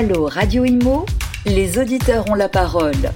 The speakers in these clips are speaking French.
Allô Radio Imo, les auditeurs ont la parole.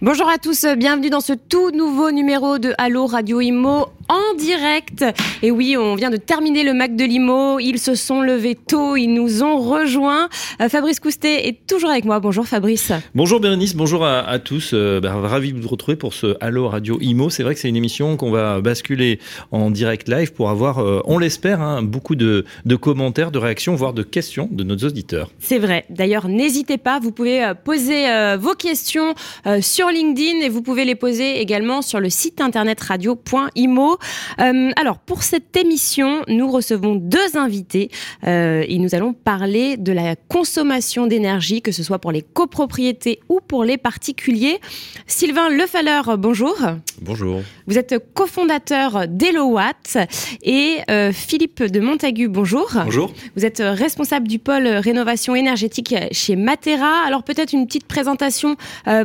Bonjour à tous, bienvenue dans ce tout nouveau numéro de Allo Radio Imo en direct. Et oui, on vient de terminer le Mac de Limo. Ils se sont levés tôt, ils nous ont rejoints. Euh, Fabrice Coustet est toujours avec moi. Bonjour Fabrice. Bonjour Bérénice, bonjour à, tous. Euh, bah, ravi de vous retrouver pour ce Allo Radio Imo. C'est vrai que c'est une émission qu'on va basculer en direct live pour avoir, euh, on l'espère, hein, beaucoup de, de, commentaires, de réactions, voire de questions de nos auditeurs. C'est vrai. D'ailleurs, n'hésitez pas, vous pouvez poser vos questions sur LinkedIn et vous pouvez les poser également sur le site internet radio.imo. Euh, alors, pour cette émission, nous recevons deux invités euh, et nous allons parler de la consommation d'énergie, que ce soit pour les copropriétés ou pour les particuliers. Sylvain Lefaleur, bonjour. Bonjour. Vous êtes cofondateur d'Elowatt et euh, Philippe de Montagu, bonjour. Bonjour. Vous êtes responsable du pôle rénovation énergétique chez Matera. Alors peut-être une petite présentation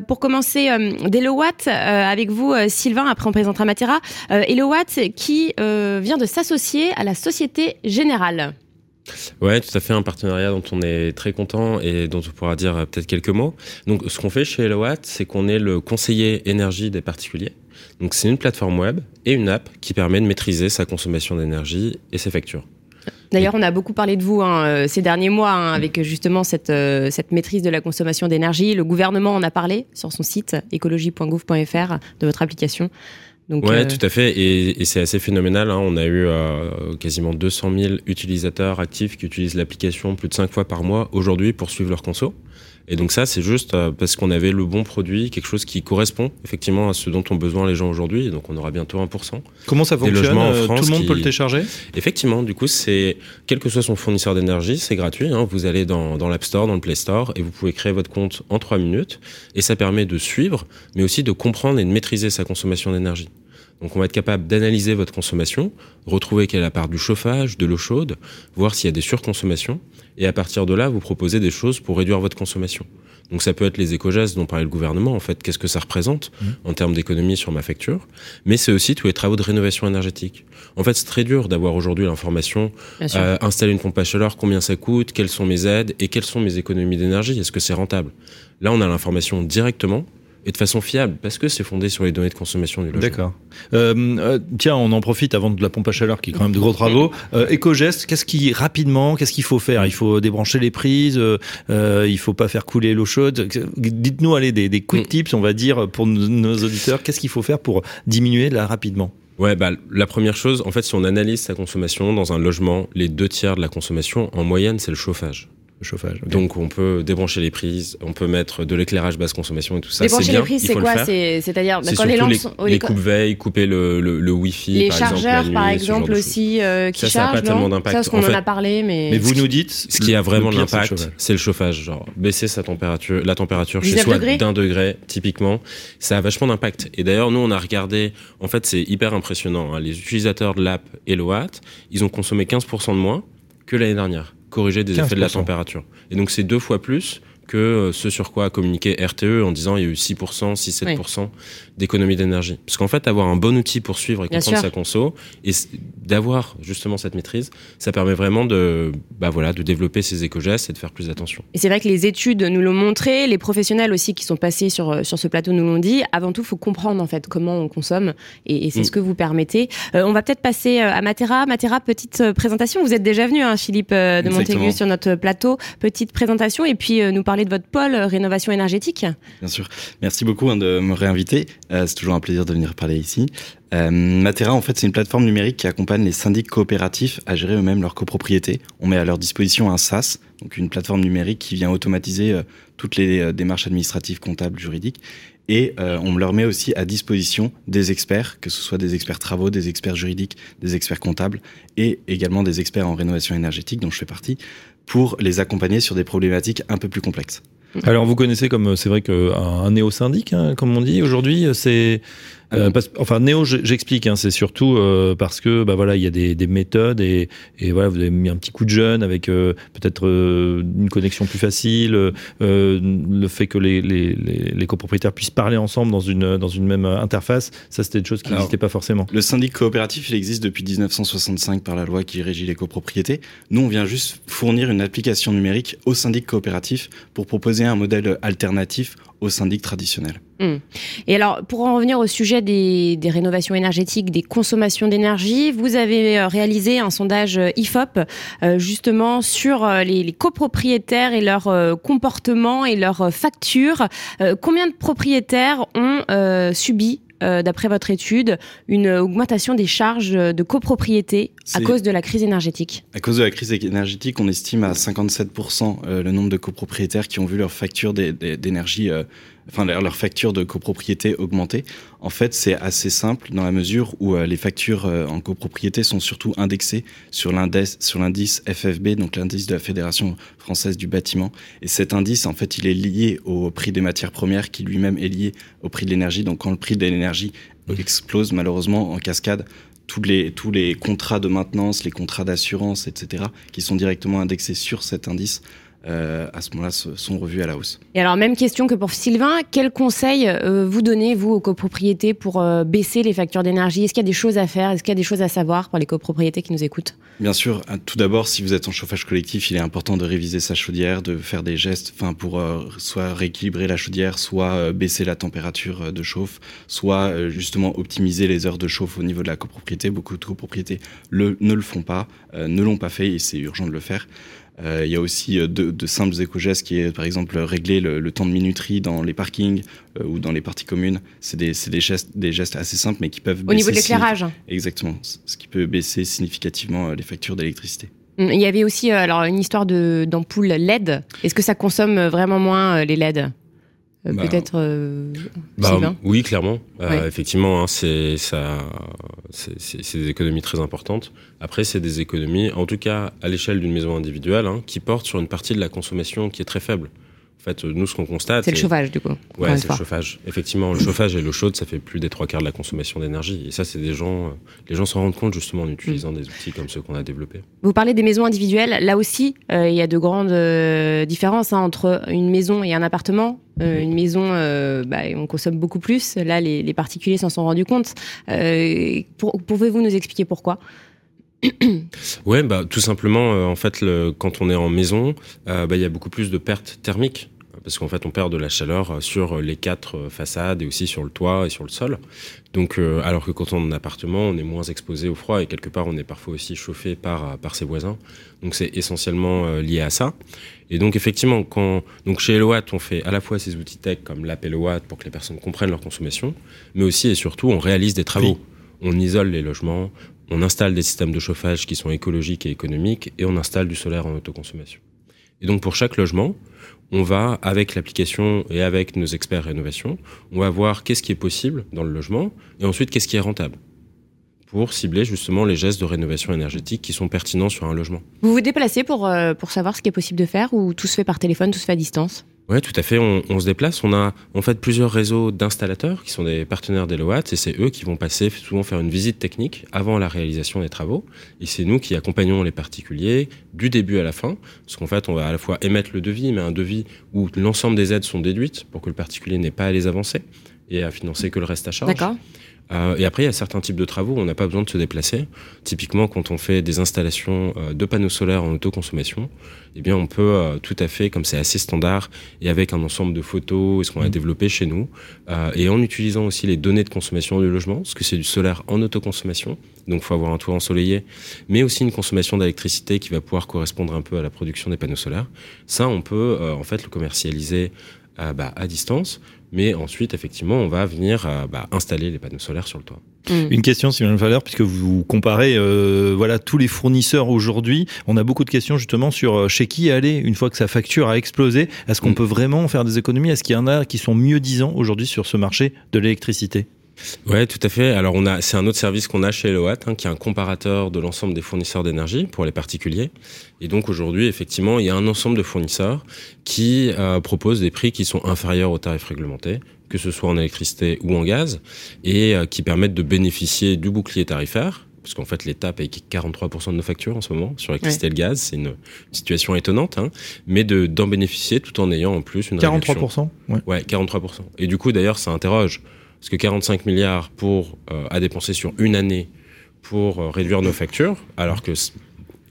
pour commencer d'Elowatt avec vous, Sylvain, après on présentera Matera. Elowatt, qui euh, vient de s'associer à la Société Générale. Ouais, tout à fait, un partenariat dont on est très content et dont on pourra dire euh, peut-être quelques mots. Donc, ce qu'on fait chez Elowatt, c'est qu'on est le conseiller énergie des particuliers. Donc, c'est une plateforme web et une app qui permet de maîtriser sa consommation d'énergie et ses factures. D'ailleurs, on a beaucoup parlé de vous hein, euh, ces derniers mois hein, avec justement cette, cette maîtrise de la consommation d'énergie. Le gouvernement en a parlé sur son site écologie.gouv.fr de votre application. Donc, ouais, euh, tout à fait. Et, et c'est assez phénoménal. Hein. On a eu euh, quasiment 200 000 utilisateurs actifs qui utilisent l'application plus de 5 fois par mois aujourd'hui pour suivre leur conso. Et donc ça, c'est juste euh, parce qu'on avait le bon produit, quelque chose qui correspond effectivement à ce dont ont besoin les gens aujourd'hui. Donc on aura bientôt 1%. Comment ça fonctionne euh, Tout le monde peut le télécharger? Effectivement, du coup, c'est quel que soit son fournisseur d'énergie, c'est gratuit. Hein. Vous allez dans, dans l'App Store, dans le Play Store, et vous pouvez créer votre compte en 3 minutes. Et ça permet de suivre, mais aussi de comprendre et de maîtriser sa consommation d'énergie. Donc on va être capable d'analyser votre consommation, retrouver quelle est la part du chauffage, de l'eau chaude, voir s'il y a des surconsommations, et à partir de là, vous proposer des choses pour réduire votre consommation. Donc ça peut être les éco-gestes dont parlait le gouvernement, en fait, qu'est-ce que ça représente mmh. en termes d'économie sur ma facture, mais c'est aussi tous les travaux de rénovation énergétique. En fait, c'est très dur d'avoir aujourd'hui l'information, euh, installer une pompe à chaleur, combien ça coûte, quelles sont mes aides et quelles sont mes économies d'énergie, est-ce que c'est rentable? Là, on a l'information directement, et de façon fiable, parce que c'est fondé sur les données de consommation du logement. D'accord. Euh, euh, tiens, on en profite avant de la pompe à chaleur, qui est quand même de gros travaux. Euh, Éco-geste, qu'est-ce qui, rapidement, qu'est-ce qu'il faut faire? Il faut débrancher les prises, euh, euh, il faut pas faire couler l'eau chaude. Dites-nous, allez, des, des quick mm. tips, on va dire, pour nos auditeurs, qu'est-ce qu'il faut faire pour diminuer là rapidement? Ouais, bah, la première chose, en fait, si on analyse sa consommation dans un logement, les deux tiers de la consommation, en moyenne, c'est le chauffage chauffage. Donc on peut débrancher les prises, on peut mettre de l'éclairage basse consommation et tout ça. Débrancher les prises, c'est quoi C'est-à-dire quand les lampes sont, les, coupes veille, couper le, le, le wifi, les par chargeurs exemple, par exemple aussi euh, qui ça, chargent. Ça n'a pas tellement d'impact. Ça, qu'on en, en a parlé, mais. Mais vous nous dites. Ce qui a vraiment de l'impact, c'est le chauffage. Genre baisser sa température, la température chez soi d'un degré typiquement, ça a vachement d'impact. Et d'ailleurs nous on a regardé, en fait c'est hyper impressionnant. Hein. les utilisateurs de l'app Eloat, ils ont consommé 15% de moins que l'année dernière corriger des effets de la température. Et donc c'est deux fois plus que euh, ce sur quoi a communiqué RTE en disant il y a eu 6%, 6-7% d'économie d'énergie. Parce qu'en fait, avoir un bon outil pour suivre et comprendre sa conso et d'avoir justement cette maîtrise, ça permet vraiment de, bah voilà, de développer ses éco-gestes et de faire plus attention. Et c'est vrai que les études nous l'ont montré, les professionnels aussi qui sont passés sur, euh, sur ce plateau nous l'ont dit. Avant tout, il faut comprendre en fait comment on consomme et, c'est mm. ce que vous permettez. Euh, on va peut-être passer à Matera. Matera, petite présentation. Vous êtes déjà venu, hein, Philippe de Montaigu, sur notre plateau. Petite présentation et puis nous parler de votre pôle rénovation énergétique. Bien sûr. Merci beaucoup hein, de me réinviter. Euh, c'est toujours un plaisir de venir parler ici. Euh, Matera, en fait, c'est une plateforme numérique qui accompagne les syndics coopératifs à gérer eux-mêmes leur copropriété. On met à leur disposition un SaaS, donc une plateforme numérique qui vient automatiser euh, toutes les euh, démarches administratives, comptables, juridiques. Et on leur met aussi à disposition des experts, que ce soit des experts travaux, des experts juridiques, des experts comptables, et également des experts en rénovation énergétique, dont je fais partie, pour les accompagner sur des problématiques un peu plus complexes. Alors vous connaissez comme c'est vrai qu'un néo-syndic, hein, comme on dit aujourd'hui, c'est Euh, parce, enfin, Néo, j'explique. Hein, c'est surtout euh, parce que bah voilà, il y a des, des méthodes et, et, voilà, vous avez mis un petit coup de jeune avec euh, peut-être une connexion plus facile, le fait que les, les, les, copropriétaires puissent parler ensemble dans une dans une même interface. Ça, c'était des choses qui n'existaient pas forcément. Le syndic coopératif, il existe depuis 1965 par la loi qui régit les copropriétés. Nous, on vient juste fournir une application numérique au syndic coopératif pour proposer un modèle alternatif au syndic traditionnel. Mmh. Et alors, pour en revenir au sujet des, rénovations énergétiques, des consommations d'énergie, vous avez euh, réalisé un sondage euh, IFOP euh, justement sur les, copropriétaires et leur euh, comportement et leurs factures. Combien de propriétaires ont subi euh, d'après votre étude, une augmentation des charges de copropriété à cause de la crise énergétique. À cause de la crise énergétique, on estime à 57% euh, le nombre de copropriétaires qui ont vu leur facture d'énergie euh, enfin leur facture de copropriété augmenter. En fait, c'est assez simple dans la mesure où euh, les factures euh, en copropriété sont surtout indexées sur l'indice sur l'indice FFB, donc l'indice de la Fédération française du bâtiment. Et cet indice, en fait, il est lié au prix des matières premières, qui lui-même est lié au prix de l'énergie. Donc, quand le prix de l'énergie explose malheureusement en cascade, tous les, tous les contrats de maintenance, les contrats d'assurance, etc., qui sont directement indexés sur cet indice, euh, à ce moment-là sont revus à la hausse. Et alors même question que pour Sylvain, quels conseils euh, vous donnez vous aux copropriétés pour euh, baisser les factures d'énergie? Est-ce qu'il y a des choses à faire? Est-ce qu'il y a des choses à savoir pour les copropriétés qui nous écoutent? Bien sûr. Tout d'abord, si vous êtes en chauffage collectif, il est important de réviser sa chaudière, de faire des gestes, pour euh, soit rééquilibrer la chaudière, soit euh, baisser la température de chauffe, soit euh, justement optimiser les heures de chauffe au niveau de la copropriété. Beaucoup de copropriétés le, ne le font pas, ne l'ont pas fait et c'est urgent de le faire. Euh, il y a aussi de, de, simples éco-gestes qui est par exemple régler le, le, temps de minuterie dans les parkings euh, ou dans les parties communes. C'est des, des, gestes, des gestes assez simples mais qui peuvent Au niveau de l'éclairage Exactement, ce qui peut baisser significativement les factures d'électricité. Il y avait aussi alors une histoire d'ampoule LED. Est-ce que ça consomme vraiment moins les LED euh, bah, peut-être euh, bah, oui clairement. Euh, ouais. effectivement hein, c'est des économies très importantes. Après c'est des économies en tout cas à l'échelle d'une maison individuelle hein, qui portent sur une partie de la consommation qui est très faible fait, nous, ce qu'on constate. C'est le chauffage, du coup. Ouais, c'est le chauffage. Effectivement, le chauffage et l'eau chaude, ça fait plus des trois quarts de la consommation d'énergie. Et ça, c'est des gens. Les gens s'en rendent compte justement en utilisant mmh. des outils comme ceux qu'on a développés. Vous parlez des maisons individuelles. Là aussi, euh, il y a de grandes euh, différences hein, entre une maison et un appartement. Euh, une maison, euh, bah, on consomme beaucoup plus. Là, les, les particuliers s'en sont rendus compte. Euh, Pouvez-vous nous expliquer pourquoi? Ouais, bah tout simplement, euh, en fait, le, quand on est en maison, euh, bah, il y a beaucoup plus de pertes thermiques parce qu'en fait on perd de la chaleur sur les quatre façades et aussi sur le toit et sur le sol. Donc euh, alors que quand on est en appartement, on est moins exposé au froid et quelque part on est parfois aussi chauffé par par ses voisins. Donc c'est essentiellement euh, lié à ça. Et donc effectivement quand donc chez Eloat, on fait à la fois ces outils tech comme l'appel Eloat pour que les personnes comprennent leur consommation, mais aussi et surtout on réalise des travaux. Oui. On isole les logements, on installe des systèmes de chauffage qui sont écologiques et économiques et on installe du solaire en autoconsommation. Et donc pour chaque logement, on va, avec l'application et avec nos experts rénovation, on va voir qu'est-ce qui est possible dans le logement et ensuite qu'est-ce qui est rentable pour cibler justement les gestes de rénovation énergétique qui sont pertinents sur un logement. Vous vous déplacez pour, euh, pour savoir ce qui est possible de faire ou tout se fait par téléphone, tout se fait à distance? Oui, tout à fait. On, on, se déplace. On a en fait plusieurs réseaux d'installateurs qui sont des partenaires d'Eloat et c'est eux qui vont passer souvent faire une visite technique avant la réalisation des travaux. Et c'est nous qui accompagnons les particuliers du début à la fin. Parce qu'en fait, on va à la fois émettre le devis, mais un devis où l'ensemble des aides sont déduites pour que le particulier n'ait pas à les avancer et à financer que le reste à charge. D'accord. Euh, et après, il y a certains types de travaux où on n'a pas besoin de se déplacer. Typiquement, quand on fait des installations euh, de panneaux solaires en autoconsommation, eh bien, on peut euh, tout à fait, comme c'est assez standard, et avec un ensemble de photos, et ce qu'on a développé chez nous, et en utilisant aussi les données de consommation du logement, parce que c'est du solaire en autoconsommation, donc il faut avoir un toit ensoleillé, mais aussi une consommation d'électricité qui va pouvoir correspondre un peu à la production des panneaux solaires. Ça, on peut en fait le commercialiser bah, à distance, mais ensuite, effectivement, on va venir euh, bah, installer les panneaux solaires sur le toit. Mmh. Une question, Sylvain Valeur, puisque vous comparez euh, voilà, tous les fournisseurs aujourd'hui, on a beaucoup de questions justement sur euh, chez qui aller une fois que sa facture a explosé. Est-ce qu'on mmh. peut vraiment faire des économies? Est-ce qu'il y en a qui sont mieux disants aujourd'hui sur ce marché de l'électricité? Ouais, tout à fait. Alors on a, c'est un autre service qu'on a chez Eloat, hein, qui est un comparateur de l'ensemble des fournisseurs d'énergie pour les particuliers. Et donc aujourd'hui, effectivement, il y a un ensemble de fournisseurs qui euh, proposent des prix qui sont inférieurs aux tarifs réglementés, que ce soit en électricité ou en gaz, et qui permettent de bénéficier du bouclier tarifaire, parce qu'en fait l'État paye 43% de nos factures en ce moment sur l'électricité et le gaz, c'est une situation étonnante, hein, mais d'en bénéficier tout en ayant en plus une 43% ouais. ouais. 43%. Et du coup d'ailleurs ça interroge, parce que 45 milliards pour à dépenser sur une année pour réduire nos factures, alors que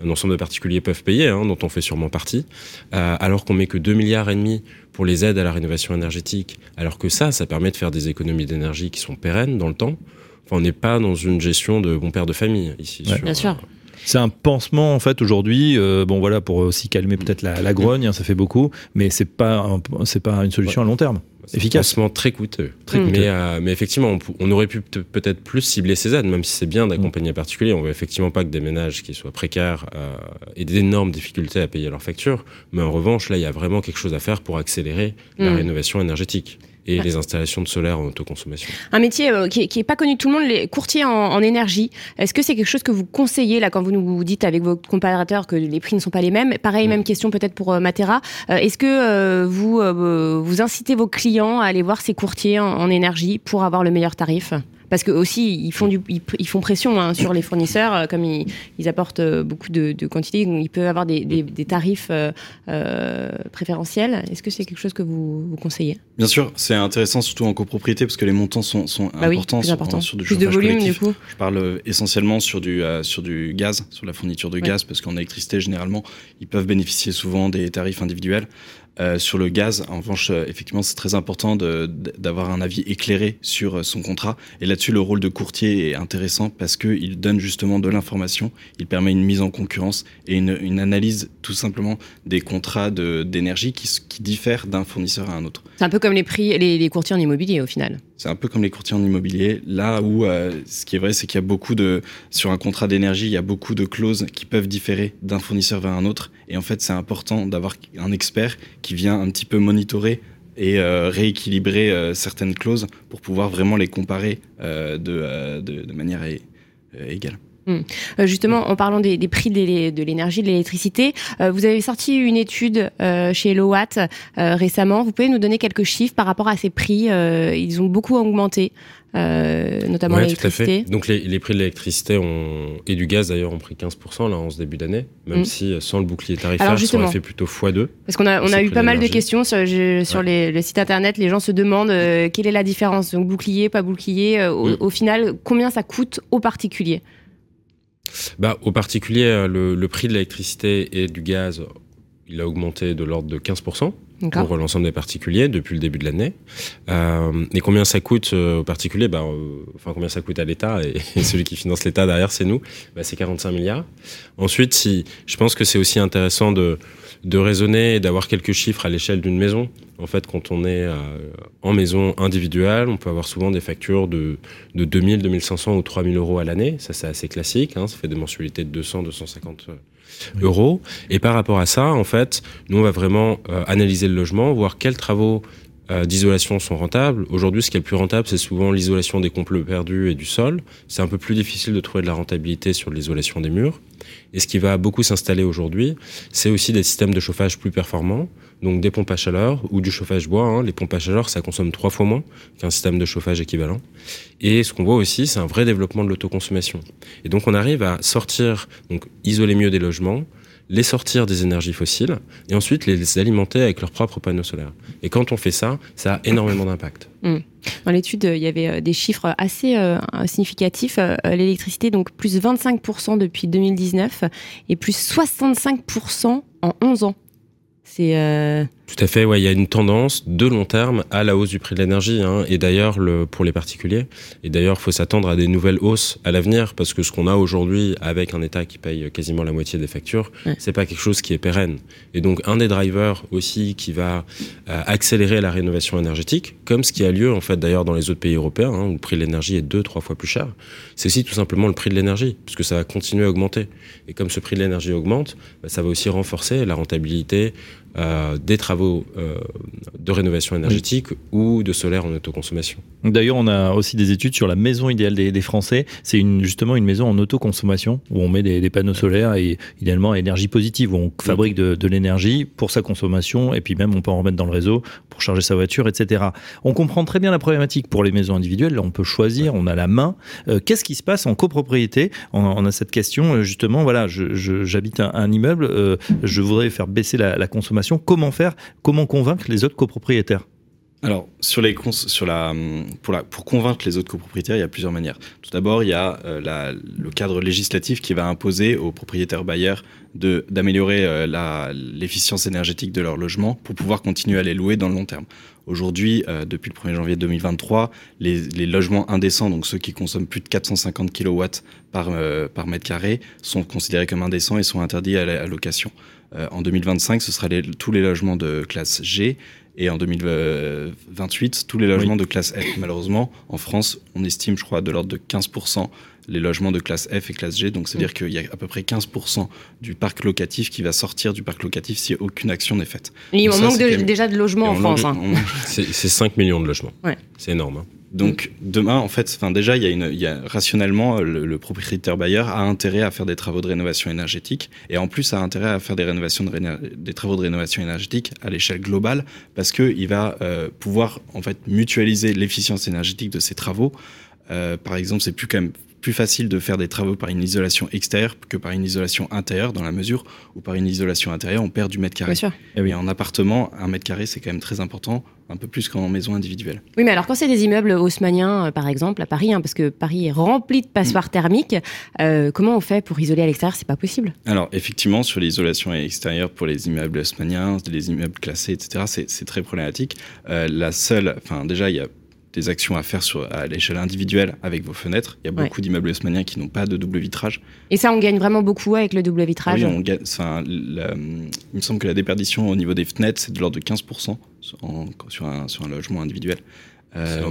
un ensemble de particuliers peuvent payer, hein, dont on fait sûrement partie, euh, alors qu'on met que 2 milliards et demi pour les aides à la rénovation énergétique, alors que ça, ça permet de faire des économies d'énergie qui sont pérennes dans le temps. Enfin, on n'est pas dans une gestion de bon père de famille ici. Sur, Bien sûr. Euh, c'est un pansement en fait aujourd'hui. Euh, bon voilà pour aussi calmer peut-être la, la grogne, hein, ça fait beaucoup, mais c'est pas c'est pas une solution à long terme. Efficace. Un pansement très coûteux. Très coûteux. Mais, euh, mais, effectivement, on, aurait pu peut-être plus cibler ces aides, même si c'est bien d'accompagner les particuliers. On veut effectivement pas que des ménages qui soient précaires euh, aient d'énormes difficultés à payer leurs factures. Mais en revanche, là, il y a vraiment quelque chose à faire pour accélérer la mm. rénovation énergétique et les installations de solaire en autoconsommation. Un métier euh, qui, n'est pas connu de tout le monde, les courtiers en, énergie. Est-ce que c'est quelque chose que vous conseillez là quand vous nous dites avec vos comparateurs que les prix ne sont pas les mêmes? Pareil, mm. même question peut-être pour euh, Matera. Euh, est-ce que vous vous incitez vos clients à aller voir ces courtiers en énergie pour avoir le meilleur tarif? Parce que aussi ils font du, ils, font pression hein, sur les fournisseurs euh, comme ils, apportent euh, beaucoup de, de quantités, ils peuvent avoir des, tarifs euh, préférentiels. Est-ce que c'est quelque chose que vous, vous conseillez? Bien sûr, c'est intéressant surtout en copropriété parce que les montants sont, sont bah importants, sur, du plus de volume du coup. Je parle essentiellement sur du sur du gaz, sur la fourniture de gaz parce qu'en électricité généralement ils peuvent bénéficier souvent des tarifs individuels. Euh, sur le gaz, en revanche, euh, effectivement, c'est très important d'avoir un avis éclairé sur euh, son contrat. Et là-dessus, le rôle de courtier est intéressant parce qu'il donne justement de l'information, il permet une mise en concurrence et une, analyse tout simplement des contrats d'énergie qui, qui diffèrent d'un fournisseur à un autre. C'est un peu comme les prix, les courtiers en immobilier au final. C'est un peu comme les courtiers en immobilier. Là où ce qui est vrai, c'est qu'il y a beaucoup de sur un contrat d'énergie, il y a beaucoup de clauses qui peuvent différer d'un fournisseur vers un autre. Et en fait, c'est important d'avoir un expert qui vient un petit peu monitorer et euh, rééquilibrer euh, certaines clauses pour pouvoir vraiment les comparer euh, de, de, manière égale. Hmm. Justement, en parlant des, prix de l'énergie, de l'électricité, vous avez sorti une étude chez Elowatt récemment. Vous pouvez nous donner quelques chiffres par rapport à ces prix Ils ont beaucoup augmenté. Euh, notamment l'électricité. Donc les, prix de l'électricité et du gaz d'ailleurs ont pris 15% là en ce début d'année, même mm. si euh, sans le bouclier tarifaire, ça aurait fait plutôt x2. Parce qu'on a, on a eu pas mal de questions sur, sur les, le site internet, les gens se demandent euh, quelle est la différence, donc bouclier, pas bouclier, mm. au, final, combien ça coûte aux particuliers? Bah, Au particulier, le, le prix de l'électricité et du gaz, il a augmenté de l'ordre de 15% pour l'ensemble des particuliers depuis le début de l'année. Euh, et combien ça coûte euh, aux particuliers? Bah, euh, Enfin, combien ça coûte à l'État et, celui qui finance l'État derrière, c'est nous? Bah, c'est 45 milliards. Ensuite, si, je pense que c'est aussi intéressant de, raisonner et d'avoir quelques chiffres à l'échelle d'une maison. En fait, quand on est en maison individuelle, on peut avoir souvent des factures de, de 2000, 2500 ou 3000 euros à l'année. Ça, c'est assez classique. Hein. Ça fait des mensualités de 200, 250 euros. Et par rapport à ça, en fait, nous, on va vraiment euh, analyser le logement, voir quels travaux euh, d'isolation sont rentables. Aujourd'hui, ce qui est le plus rentable, c'est souvent l'isolation des complots perdus et du sol. C'est un peu plus difficile de trouver de la rentabilité sur l'isolation des murs. Et ce qui va beaucoup s'installer aujourd'hui, c'est aussi des systèmes de chauffage plus performants, donc des pompes à chaleur ou du chauffage bois. Hein. Les pompes à chaleur, ça consomme trois fois moins qu'un système de chauffage équivalent. Et ce qu'on voit aussi, c'est un vrai développement de l'autoconsommation. Et donc on arrive à sortir, donc isoler mieux des logements, les sortir des énergies fossiles et ensuite les alimenter avec leurs propres panneaux solaires. Et quand on fait ça, ça a énormément d'impact. Hmm. Dans l'étude, il y avait euh, des chiffres assez euh, significatifs. Euh, l'électricité, donc plus 25% depuis 2019 et plus 65% en 11 ans. C'est tout à fait, ouais, il y a une tendance de long terme à la hausse du prix de l'énergie, hein, et d'ailleurs le, pour les particuliers. Et d'ailleurs, il faut s'attendre à des nouvelles hausses à l'avenir, parce que ce qu'on a aujourd'hui avec un État qui paye quasiment la moitié des factures, c'est pas quelque chose qui est pérenne. Et donc, un des drivers aussi qui va euh, accélérer la rénovation énergétique, comme ce qui a lieu en fait d'ailleurs dans les autres pays européens, hein, où le prix de l'énergie est deux, trois fois plus cher, c'est aussi tout simplement le prix de l'énergie, puisque ça va continuer à augmenter. Et comme ce prix de l'énergie augmente, bah, ça va aussi renforcer la rentabilité euh, des travaux euh, de rénovation énergétique ou de solaire en autoconsommation. D'ailleurs, on a aussi des études sur la maison idéale des, des Français. C'est une, justement une maison en autoconsommation où on met des, des panneaux solaires et idéalement à énergie positive, où on fabrique de, de l'énergie pour sa consommation et puis même on peut en remettre dans le réseau pour charger sa voiture, etc. On comprend très bien la problématique pour les maisons individuelles. Là, on peut choisir, on a la main. Euh, Qu'est-ce qui se passe en copropriété? On, on a cette question, justement, voilà, j'habite un, un immeuble, je voudrais faire baisser la, la consommation. Comment faire Comment convaincre les autres copropriétaires? Alors, sur les sur la, pour, la, pour convaincre les autres copropriétaires, il y a plusieurs manières. Tout d'abord, il y a euh, le cadre législatif qui va imposer aux propriétaires bailleurs d'améliorer euh, l'efficience énergétique de leur logement pour pouvoir continuer à les louer dans le long terme. Aujourd'hui, euh, depuis le 1er janvier 2023, les, logements indécents, donc ceux qui consomment plus de 450 kW par, par mètre carré, sont considérés comme indécents et sont interdits à la location. Euh, en 2025, ce sera les- tous les logements de classe G et en 2028, tous les logements de classe F. Malheureusement, en France, on estime, je crois, de l'ordre de 15% les logements de classe F et classe G. Donc, c'est-à-dire qu'il y a à peu près 15% du parc locatif qui va sortir du parc locatif si aucune action n'est faite. Donc ça, manque de- même- déjà de logements Et en France. hein. on c'est 5 millions de logements. Ouais. C'est énorme. hein. Donc demain, en fait, déjà, il y a une, rationnellement le, le propriétaire bailleur a intérêt à faire des travaux de rénovation énergétique et en plus a intérêt à faire des rénovations des travaux de rénovation énergétique à l'échelle globale parce que il va euh, pouvoir en fait mutualiser l'efficience énergétique de ses travaux. Euh, par exemple, c'est plus quand plus facile de faire des travaux par une isolation extérieure que par une isolation intérieure dans la mesure où par une isolation intérieure on perd du mètre carré. Bien sûr. Eh oui. Et en appartement, un mètre carré c'est quand même très important, un peu plus qu'en maison individuelle. Oui, mais alors quand c'est des immeubles haussmanniens, euh, par exemple, à Paris, hein, parce que Paris est rempli de passoires thermiques, euh, comment on fait pour isoler à l'extérieur? C'est pas possible. Alors, effectivement, sur l'isolation extérieure pour les immeubles haussmanniens, les immeubles classés, etc., c'est c'est très problématique. Euh, la seule, enfin, déjà, il y a des actions à faire sur, à l'échelle individuelle avec vos fenêtres. Il y a Ouais. beaucoup d'immeubles haussmanniens qui n'ont pas de double vitrage. Et ça, on gagne vraiment beaucoup avec le double vitrage. Oui, on gagne- la- il me semble que la déperdition au niveau des fenêtres, c'est de l'ordre de 15% sur, en- sur, un, sur un logement individuel. Euh,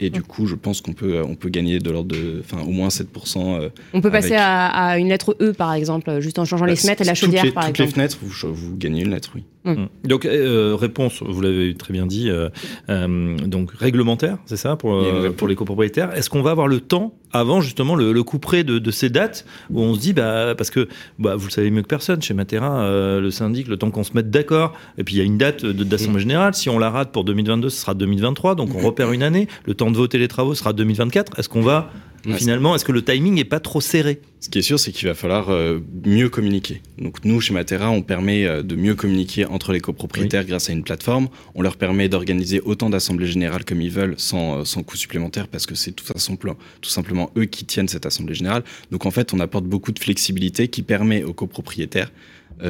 et du coup, je pense qu'on peut, on peut gagner de l'ordre de, enfin, au moins 7%. euh, On peut passer avec- à, à une lettre E, par exemple, juste en changeant les bah, fenêtres et la toutes chaudière, les- par Toutes les exemple. fenêtres, vous, vous gagnez une lettre, oui. Mm. Donc euh, réponse, vous l'avez très bien dit, euh, euh, donc réglementaire, c'est ça pour, euh, pour les copropriétaires. Est-ce qu'on va avoir le temps avant justement le, le coup près de, de ces dates où on se dit bah parce que bah, vous le savez mieux que personne chez Matera, euh, le syndic, le temps qu'on se mette d'accord et puis il y a une date de- d'assemblée générale. Si on la rate pour 2022, ce sera 2023, donc on repère une année. Le temps de voter les travaux sera 2024. Est-ce qu'on va Finalement, est-ce que le timing est pas trop serré? Ce qui est sûr, c'est qu'il va falloir euh, mieux communiquer. Donc nous, chez Matera, on permet euh, de mieux communiquer entre les copropriétaires grâce à une plateforme. On leur permet d'organiser autant d'assemblées générales comme ils veulent sans, euh, sans coût supplémentaire parce que c'est tout, tout simplement eux qui tiennent cette assemblée générale. Donc en fait, on apporte beaucoup de flexibilité qui permet aux copropriétaires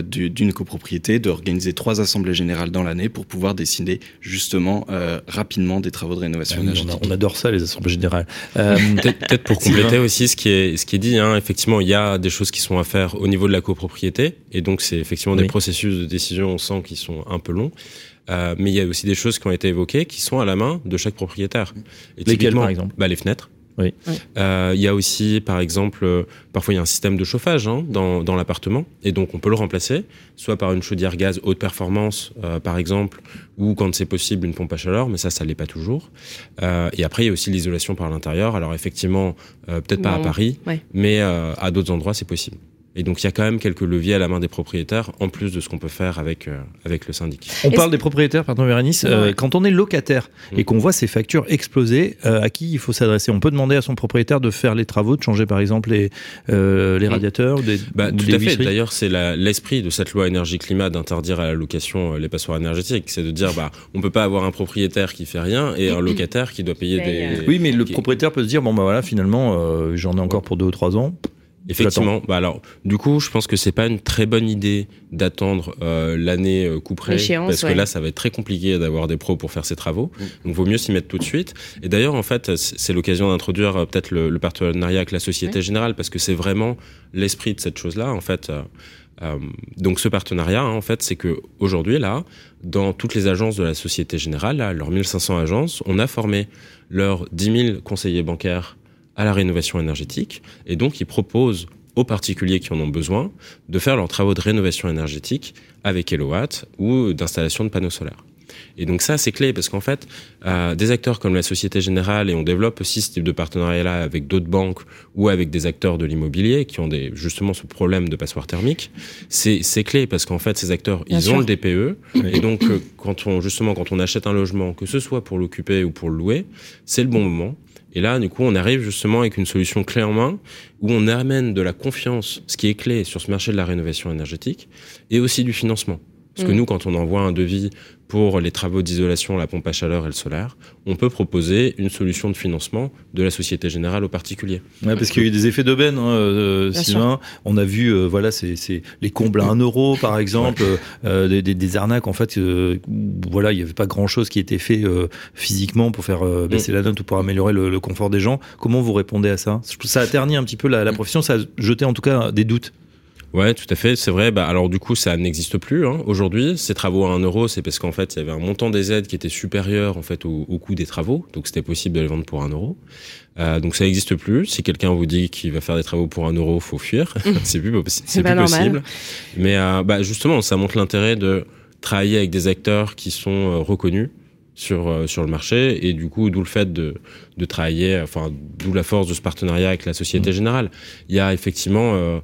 d'une copropriété d'organiser trois assemblées générales dans l'année pour pouvoir décider justement euh, rapidement des travaux de rénovation Ah énergétique. a- on adore ça les assemblées générales. Euh, Peut-être pour compléter aussi ce qui est, ce qui est dit, hein, effectivement, il y a des choses qui sont à faire au niveau de la copropriété, et donc c'est effectivement Oui. des processus de décision, on sent qu'ils sont un peu longs. Euh, mais il y a aussi des choses qui ont été évoquées qui sont à la main de chaque propriétaire. Et Lesquelles, par exemple? bah, Les fenêtres. Oui. Oui. Euh, Il y a aussi, par exemple, euh, parfois il y a un système de chauffage hein, dans, dans l'appartement, et donc on peut le remplacer, soit par une chaudière gaz haute performance, euh, par exemple, ou quand c'est possible une pompe à chaleur, mais ça, ça l'est pas toujours. Euh, et après, il y a aussi l'isolation par l'intérieur. Alors effectivement, euh, peut-être pas à. Paris, Ouais. mais euh, à d'autres endroits, c'est possible. Et donc il y a quand même quelques leviers à la main des propriétaires, en plus de ce qu'on peut faire avec, euh, avec le syndic. On parle des propriétaires, pardon Bérénice. Euh, Ouais. quand on est locataire et Mm. qu'on voit ses factures exploser, euh, à qui il faut s'adresser? On peut demander à son propriétaire de faire les travaux, de changer par exemple les, euh, les Mm. radiateurs, des, Bah, ou tout des à fait. D'ailleurs, c'est l'esprit de cette loi énergie-climat d'interdire à la location euh, les passoires énergétiques. C'est de dire, bah, on peut pas avoir un propriétaire qui fait rien et un locataire qui doit payer Paye, des. Oui, mais le propriétaire peut se dire bon bah voilà finalement euh, j'en ai encore pour deux ou trois ans. Effectivement. Bah alors, du coup, je pense que c'est pas une très bonne idée d'attendre euh, l'année euh, couperée, parce que ouais. là, ça va être très compliqué d'avoir des pros pour faire ces travaux. Donc, vaut mieux s'y mettre tout de suite. Et d'ailleurs, en fait, c'est l'occasion d'introduire euh, peut-être le, le partenariat avec la Société Ouais. Générale, parce que c'est vraiment l'esprit de cette chose-là, en fait. euh, euh, donc ce partenariat, hein, en fait, c'est que aujourd'hui là, dans toutes les agences de la Société Générale, là, leurs 1500 agences, on a formé leurs 10 000 conseillers bancaires à la rénovation énergétique, et donc ils proposent aux particuliers qui en ont besoin de faire leurs travaux de rénovation énergétique avec Elowatt ou d'installation de panneaux solaires. Et donc ça, c'est clé parce qu'en fait, euh, des acteurs comme la Société Générale, et on développe aussi ce type de partenariat-là avec d'autres banques ou avec des acteurs de l'immobilier qui ont des, justement ce problème de passoire thermique, c'est clé parce qu'en fait, ces acteurs, ils ont le DPE. Et donc, euh, quand on, justement, quand on achète un logement, que ce soit pour l'occuper ou pour le louer, c'est le bon moment. Et là, du coup, on arrive justement avec une solution clé en main où on amène de la confiance, ce qui est clé sur ce marché de la rénovation énergétique, et aussi du financement. Parce que mm. nous, quand on envoie un devis pour les travaux d'isolation, la pompe à chaleur et le solaire, on peut proposer une solution de financement de la Société Générale aux particuliers. Ouais, parce qu'il y a eu des effets d'aubaine, hein, euh, Sylvain. On a vu, euh, voilà, c'est les combles à 1 euro, par exemple, euh, des, des, des, arnaques, en fait, euh, voilà, il n'y avait pas grand-chose qui était fait euh, physiquement pour faire baisser mm. la note ou pour améliorer le, le, confort des gens. Comment vous répondez à ça? Ça a terni un petit peu la, la profession, ça a jeté en tout cas des doutes. Ouais, tout à fait, c'est vrai. Bah, alors du coup, ça n'existe plus hein. aujourd'hui. Ces travaux à 1 euro, c'est parce qu'en fait, il y avait un montant des aides qui était supérieur en fait au, au coût des travaux, donc c'était possible de les vendre pour 1 euro. Euh, donc ça n'existe plus. Si quelqu'un vous dit qu'il va faire des travaux pour 1 euro, faut fuir. c'est plus, c'est plus possible. Mais euh, bah, justement, ça montre l'intérêt de travailler avec des acteurs qui sont euh, reconnus sur euh, sur le marché et du coup d'où le fait de de travailler enfin d'où la force de ce partenariat avec la Société mmh. Générale il y a effectivement euh,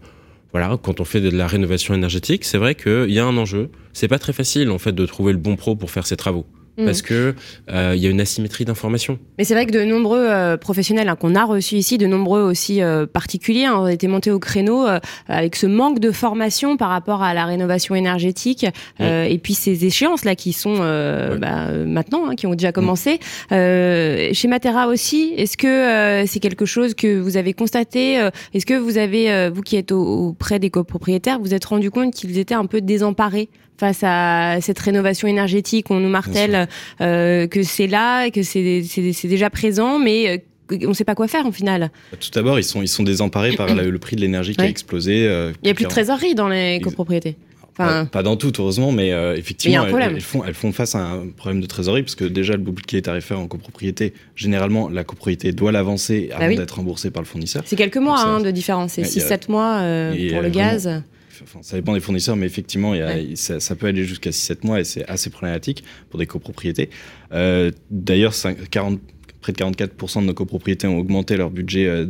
voilà, quand on fait de la rénovation énergétique, c'est vrai qu'il y a un enjeu. C'est pas très facile en fait de trouver le bon pro pour faire ces travaux. Mm. parce que euh, il y a une asymétrie d'information. Mais c'est vrai que de nombreux euh, professionnels hein, qu'on a reçus ici, de nombreux aussi euh, particuliers, hein, ont été montés au créneau euh, avec ce manque de formation par rapport à la rénovation énergétique et puis ces échéances là qui sont ouais. bah, maintenant, hein, qui ont déjà mm. commencé. Mm. chez Matera aussi, est-ce que c'est quelque chose que vous avez constaté Est-ce que vous avez, vous qui êtes auprès des copropriétaires, vous êtes rendu compte qu'ils étaient un peu désemparés face à cette rénovation énergétique. On nous martèle euh, que c'est là, que c'est déjà présent, mais euh, on ne sait pas quoi faire en final. Tout d'abord, ils sont, ils sont désemparés par le, prix de l'énergie qui a explosé. Euh, Il n'y a plus de trésorerie dans les copropriétés. Enfin... Pas, dans tout, heureusement, mais euh, effectivement, elles, elles, font, elles font face à un problème de trésorerie, parce que déjà, le bouclier tarifaire en copropriété, généralement, la copropriété doit l'avancer avant bah oui. d'être remboursée par le fournisseur. C'est quelques mois hein, de différence, c'est 6-7 mois euh, pour le gaz enfin, ça dépend des fournisseurs, mais effectivement, il y a, ouais. ça, ça, peut aller jusqu'à 6-7 mois et c'est assez problématique pour des copropriétés. Euh, D'ailleurs, 40 près de 44% de nos copropriétés ont augmenté leur budget euh,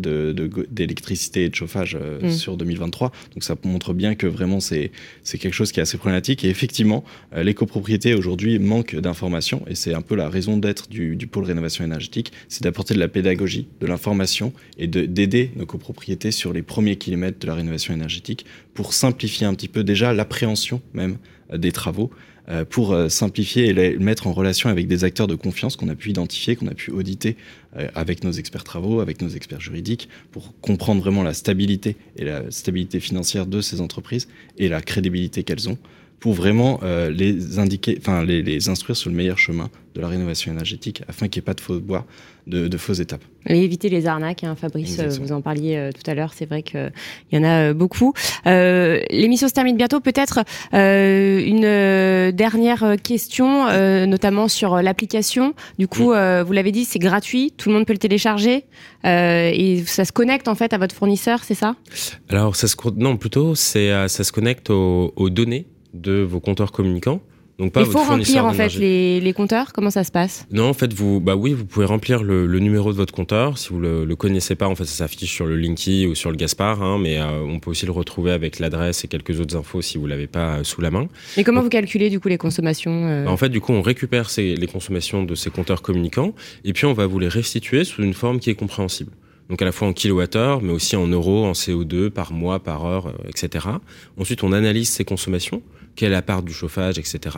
d'électricité de, de, et de chauffage euh, mmh. sur 2023. Donc ça montre bien que vraiment c'est quelque chose qui est assez problématique. Et effectivement, euh, les copropriétés aujourd'hui manquent d'informations et c'est un peu la raison d'être du, du, pôle rénovation énergétique, c'est d'apporter de la pédagogie, de l'information et d'aider nos copropriétés sur les premiers kilomètres de la rénovation énergétique pour simplifier un petit peu déjà l'appréhension même des travaux pour euh, simplifier et les mettre en relation avec des acteurs de confiance qu'on a pu identifier, qu'on a pu auditer euh, avec nos experts travaux, avec nos experts juridiques, pour comprendre vraiment la stabilité et la stabilité financière de ces entreprises et la crédibilité qu'elles ont pour vraiment euh, les indiquer, enfin les, les, instruire sur le meilleur chemin de la rénovation énergétique afin qu'il n'y ait pas de faux bois, de, de fausses étapes. Et éviter les arnaques, hein, Fabrice, Exactement. vous en parliez euh, tout à l'heure, c'est vrai qu'il y en a euh, beaucoup. Euh, L'émission se termine bientôt, peut-être euh, une dernière question, notamment sur l'application. Du coup, mmh. vous l'avez dit, c'est gratuit, tout le monde peut le télécharger et ça se connecte en fait à votre fournisseur, c'est ça? Alors, ça se, non, plutôt, c'est ça se connecte aux, aux données de vos compteurs communicants. Donc pas Il faut remplir en fait les, les, compteurs. Comment ça se passe? Non, en fait, vous, bah oui, vous pouvez remplir le, le numéro de votre compteur. Si vous le, le connaissez pas, en fait, ça s'affiche sur le Linky ou sur le Gaspard, hein, mais euh, on peut aussi le retrouver avec l'adresse et quelques autres infos si vous l'avez pas euh, sous la main. Et comment Donc, vous calculez du coup les consommations euh... bah, En fait, du coup, on récupère ces, les consommations de ces compteurs communicants et puis on va vous les restituer sous une forme qui est compréhensible donc à la fois en kilowattheure, mais aussi en euros, en CO2 par mois, par heure, etc. Ensuite, on analyse ces consommations, quelle est la part du chauffage, etc.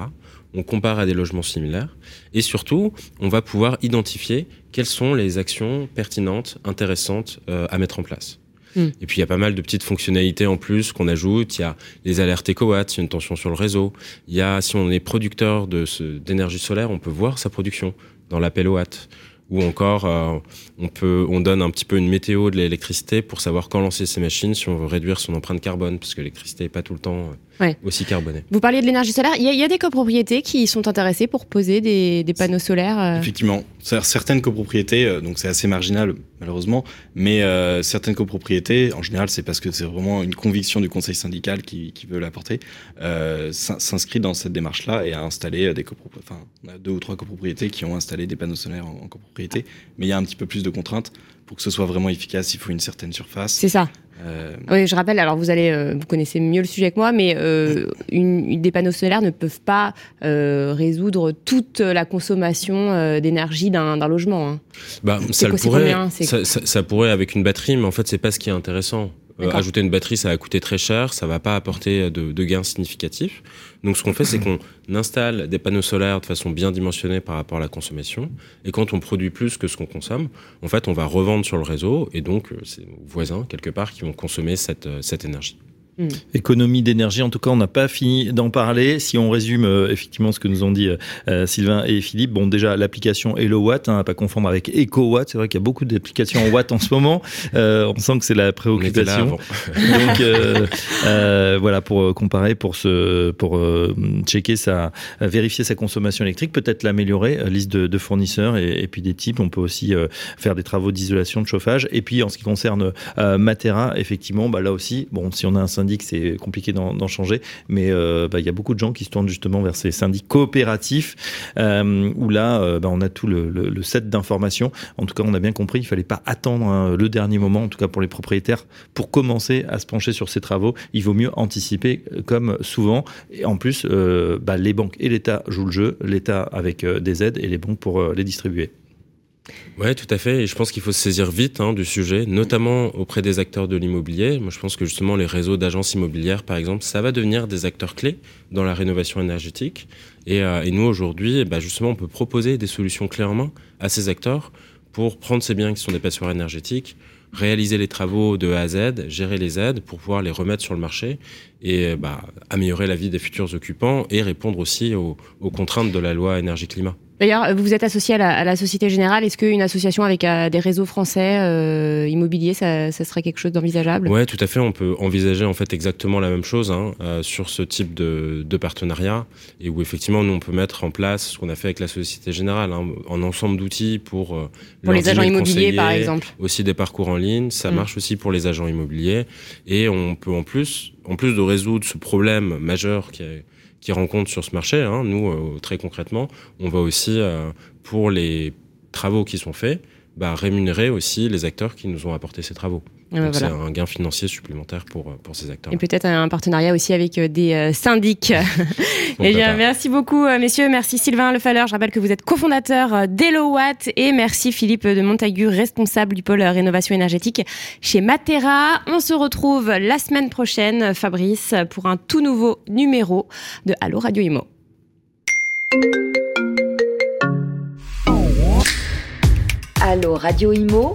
On compare à des logements similaires, et surtout, on va pouvoir identifier quelles sont les actions pertinentes, intéressantes euh, à mettre en place. Mm. Et puis il y a pas mal de petites fonctionnalités en plus qu'on ajoute. Il y a les alertes éco-watts, il y a une tension sur le réseau. Il y a, si on est producteur d'énergie solaire, on peut voir sa production dans l'appel au watt ou encore euh, on peut on donne un petit peu une météo de l'électricité pour savoir quand lancer ses machines si on veut réduire son empreinte carbone parce que l'électricité est pas tout le temps euh, ouais. aussi carbonée. Vous parliez de l'énergie solaire, il y, a, il y, a des copropriétés qui sont intéressées pour poser des, des panneaux solaires. Euh... Effectivement, certaines copropriétés, euh, donc c'est assez marginal, malheureusement. Mais certaines copropriétés, en général, c'est parce que c'est vraiment une conviction du conseil syndical qui, qui veut l'apporter, s'inscrit dans cette démarche-là et a installé des copropriétés. Enfin, on a deux ou trois copropriétés qui ont installé des panneaux solaires en, en copropriété, mais il y a un petit peu plus de contraintes pour que ce soit vraiment efficace. Il faut une certaine surface. C'est ça. Euh, oui, je rappelle, alors vous allez, euh, vous connaissez mieux le sujet que moi, mais euh, une, des panneaux solaires ne peuvent pas résoudre toute la consommation d'énergie d'un logement. Hein. Bah, ça, pourrait, ça, pourrait avec une batterie, mais en fait, c'est pas ce qui est intéressant. Ajouter une batterie, ça va coûter très cher, ça va pas apporter de, de gains significatifs. Donc, ce qu'on fait, c'est qu'on installe des panneaux solaires de façon bien dimensionnée par rapport à la consommation. Et quand on produit plus que ce qu'on consomme, en fait, on va revendre sur le réseau. Et donc, euh, c'est nos voisins, quelque part, qui vont consommer cette, euh, cette énergie. Hmm. Économie d'énergie, en tout cas, on n'a pas fini d'en parler. Si on résume euh, effectivement ce que nous ont dit euh, euh, Sylvain et Philippe, bon, déjà l'application HelloWatt, hein, à pas confondre avec EcoWatt. C'est vrai qu'il y a beaucoup d'applications en Watt en ce moment. on sent que c'est la préoccupation. Donc voilà pour comparer, pour se, pour checker sa, vérifier sa consommation électrique, peut-être l'améliorer. Liste de, fournisseurs et, puis des types. On peut aussi faire des travaux d'isolation de chauffage. Et puis en ce qui concerne Matera, effectivement, bah, là aussi, bon, si on a un c'est compliqué d'en changer, mais euh, bah, il y a beaucoup de gens qui se tournent justement vers ces syndics coopératifs, euh, où là, euh, bah, on a tout le, set d'informations. En tout cas, on a bien compris, il fallait pas attendre hein, le dernier moment, en tout cas pour les propriétaires, pour commencer à se pencher sur ces travaux. Il vaut mieux anticiper, comme souvent. Et en plus, bah, les banques et l'État jouent le jeu, l'État avec des aides et les banques pour les distribuer. Ouais, tout à fait. Et je pense qu'il faut se saisir vite hein, du sujet, notamment auprès des acteurs de l'immobilier. Moi, je pense que justement les réseaux d'agences immobilières, par exemple, ça va devenir des acteurs clés dans la rénovation énergétique. Et, euh, nous, aujourd'hui, bah, justement, on peut proposer des solutions clés en main à ces acteurs pour prendre ces biens qui sont des passoires énergétiques, réaliser les travaux de A à Z, gérer les aides pour pouvoir les remettre sur le marché et bah, améliorer la vie des futurs occupants et répondre aussi aux contraintes de la loi énergie-climat. D'ailleurs, vous êtes associé à la, Société Générale. Est-ce qu'une association avec euh, des réseaux français euh, immobiliers, ça, serait quelque chose d'envisageable? Oui, tout à fait. On peut envisager en fait exactement la même chose hein, euh, sur ce type de, partenariat et où effectivement nous on peut mettre en place ce qu'on a fait avec la Société Générale, hein, en ensemble d'outils pour pour les agents immobiliers par exemple. Aussi des parcours en ligne. Ça mm. marche aussi pour les agents immobiliers et on peut en plus en plus de résoudre ce problème majeur qui est rencontrent sur ce marché. Hein. Nous, euh, très concrètement, on va aussi, euh, pour les travaux qui sont faits, bah, rémunérer aussi les acteurs qui nous ont apporté ces travaux. C'est un gain financier supplémentaire pour, euh, pour ces acteurs. Et peut-être un partenariat aussi avec des syndics. eh bien, merci beaucoup, messieurs. Merci Sylvain Lefaleur. Je rappelle que vous êêtes cofondateur d'Elowatt et merci Philippe de Montagu, responsable du pôle rénovation énergétique chez Matera. On se retrouve la semaine prochaine, Fabrice, pour un tout nouveau numéro de Allo Radio Imo. Allo Radio Imo,